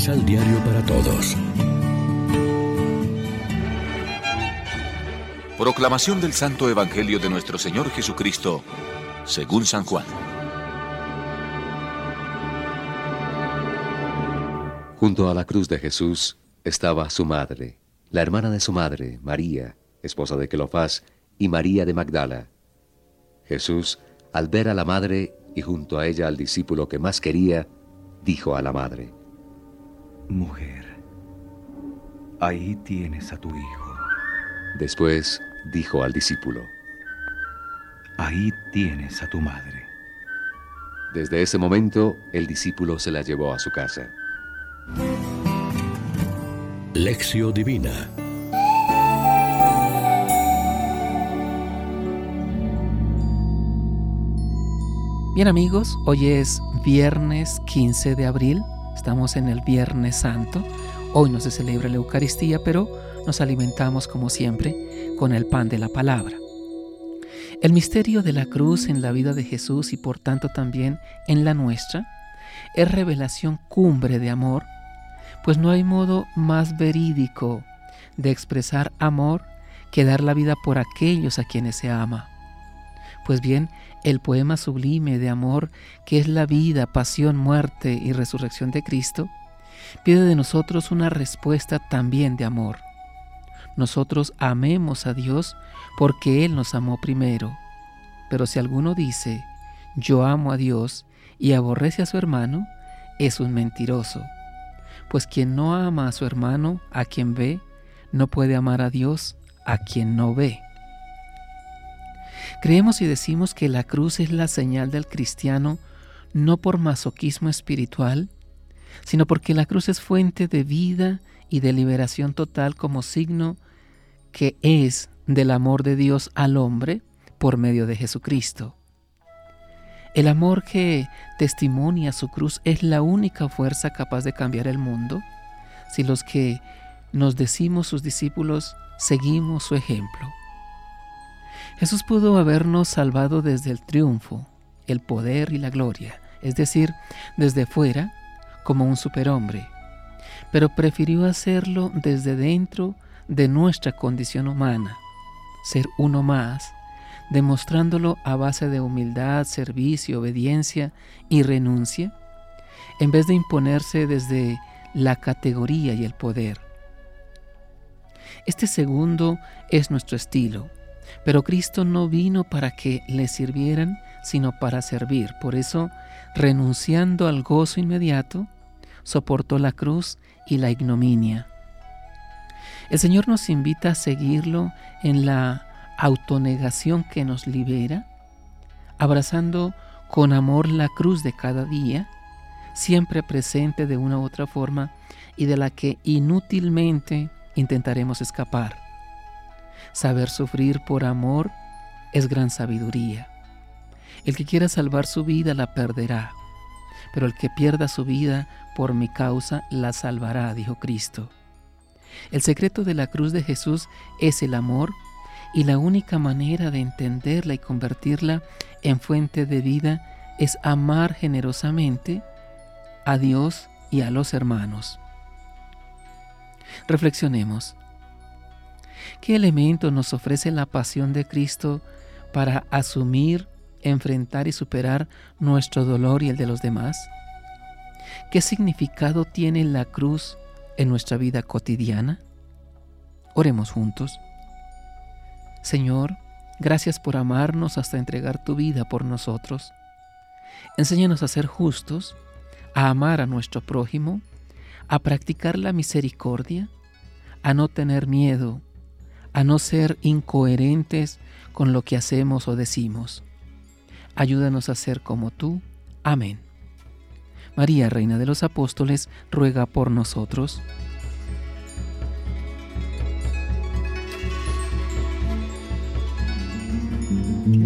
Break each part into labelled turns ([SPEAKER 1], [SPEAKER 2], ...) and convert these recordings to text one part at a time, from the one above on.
[SPEAKER 1] Misal Diario para Todos.
[SPEAKER 2] Proclamación del Santo Evangelio de nuestro Señor Jesucristo, según San Juan.
[SPEAKER 3] Junto a la cruz de Jesús estaba su madre, la hermana de su madre, María, esposa de Cleofás, y María de Magdala. Jesús, al ver a la madre y junto a ella al discípulo que más quería, dijo a la madre,
[SPEAKER 4] Mujer, ahí tienes a tu hijo.
[SPEAKER 3] Después dijo al discípulo,
[SPEAKER 4] Ahí tienes a tu madre.
[SPEAKER 3] Desde ese momento el discípulo se la llevó a su casa.
[SPEAKER 1] Lección Divina
[SPEAKER 5] Bien amigos, hoy es viernes 15 de abril, estamos en el Viernes Santo, hoy no se celebra la Eucaristía, pero nos alimentamos como siempre con el pan de la palabra. El misterio de la cruz en la vida de Jesús y por tanto también en la nuestra es revelación cumbre de amor, pues no hay modo más verídico de expresar amor que dar la vida por aquellos a quienes se ama. Pues bien, el poema sublime de amor que es la vida, pasión, muerte y resurrección de Cristo, pide de nosotros una respuesta también de amor. Nosotros amemos a Dios porque Él nos amó primero. Pero si alguno dice, yo amo a Dios y aborrece a su hermano, es un mentiroso. Pues quien no ama a su hermano, a quien ve, no puede amar a Dios, a quien no ve. Creemos y decimos que la cruz es la señal del cristiano no por masoquismo espiritual, sino porque la cruz es fuente de vida y de liberación total como signo que es del amor de Dios al hombre por medio de Jesucristo. El amor que testimonia su cruz es la única fuerza capaz de cambiar el mundo si los que nos decimos sus discípulos seguimos su ejemplo. Jesús pudo habernos salvado desde el triunfo, el poder y la gloria, es decir, desde fuera, como un superhombre, pero prefirió hacerlo desde dentro de nuestra condición humana, ser uno más, demostrándolo a base de humildad, servicio, obediencia y renuncia, en vez de imponerse desde la categoría y el poder. Este segundo es nuestro estilo, pero Cristo no vino para que le sirvieran, sino para servir. Por eso, renunciando al gozo inmediato, soportó la cruz y la ignominia. El Señor nos invita a seguirlo en la autonegación que nos libera, abrazando con amor la cruz de cada día, siempre presente de una u otra forma y de la que inútilmente intentaremos escapar. Saber sufrir por amor es gran sabiduría. El que quiera salvar su vida la perderá, pero el que pierda su vida por mi causa la salvará, dijo Cristo. El secreto de la cruz de Jesús es el amor y la única manera de entenderla y convertirla en fuente de vida es amar generosamente a Dios y a los hermanos. Reflexionemos. ¿Qué elemento nos ofrece la pasión de Cristo para asumir, enfrentar y superar nuestro dolor y el de los demás? ¿Qué significado tiene la cruz en nuestra vida cotidiana? Oremos juntos. Señor, gracias por amarnos hasta entregar tu vida por nosotros. Enséñanos a ser justos, a amar a nuestro prójimo, a practicar la misericordia, a no tener miedo, a no ser incoherentes con lo que hacemos o decimos. Ayúdanos a ser como tú. Amén. María, Reina de los Apóstoles, ruega por nosotros.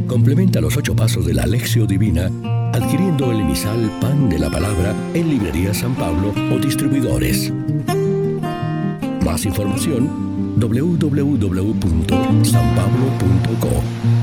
[SPEAKER 1] Complementa los ocho pasos de la Alexio Divina adquiriendo el emisal Pan de la Palabra en Librería San Pablo o distribuidores. Más información www.sanpablo.co.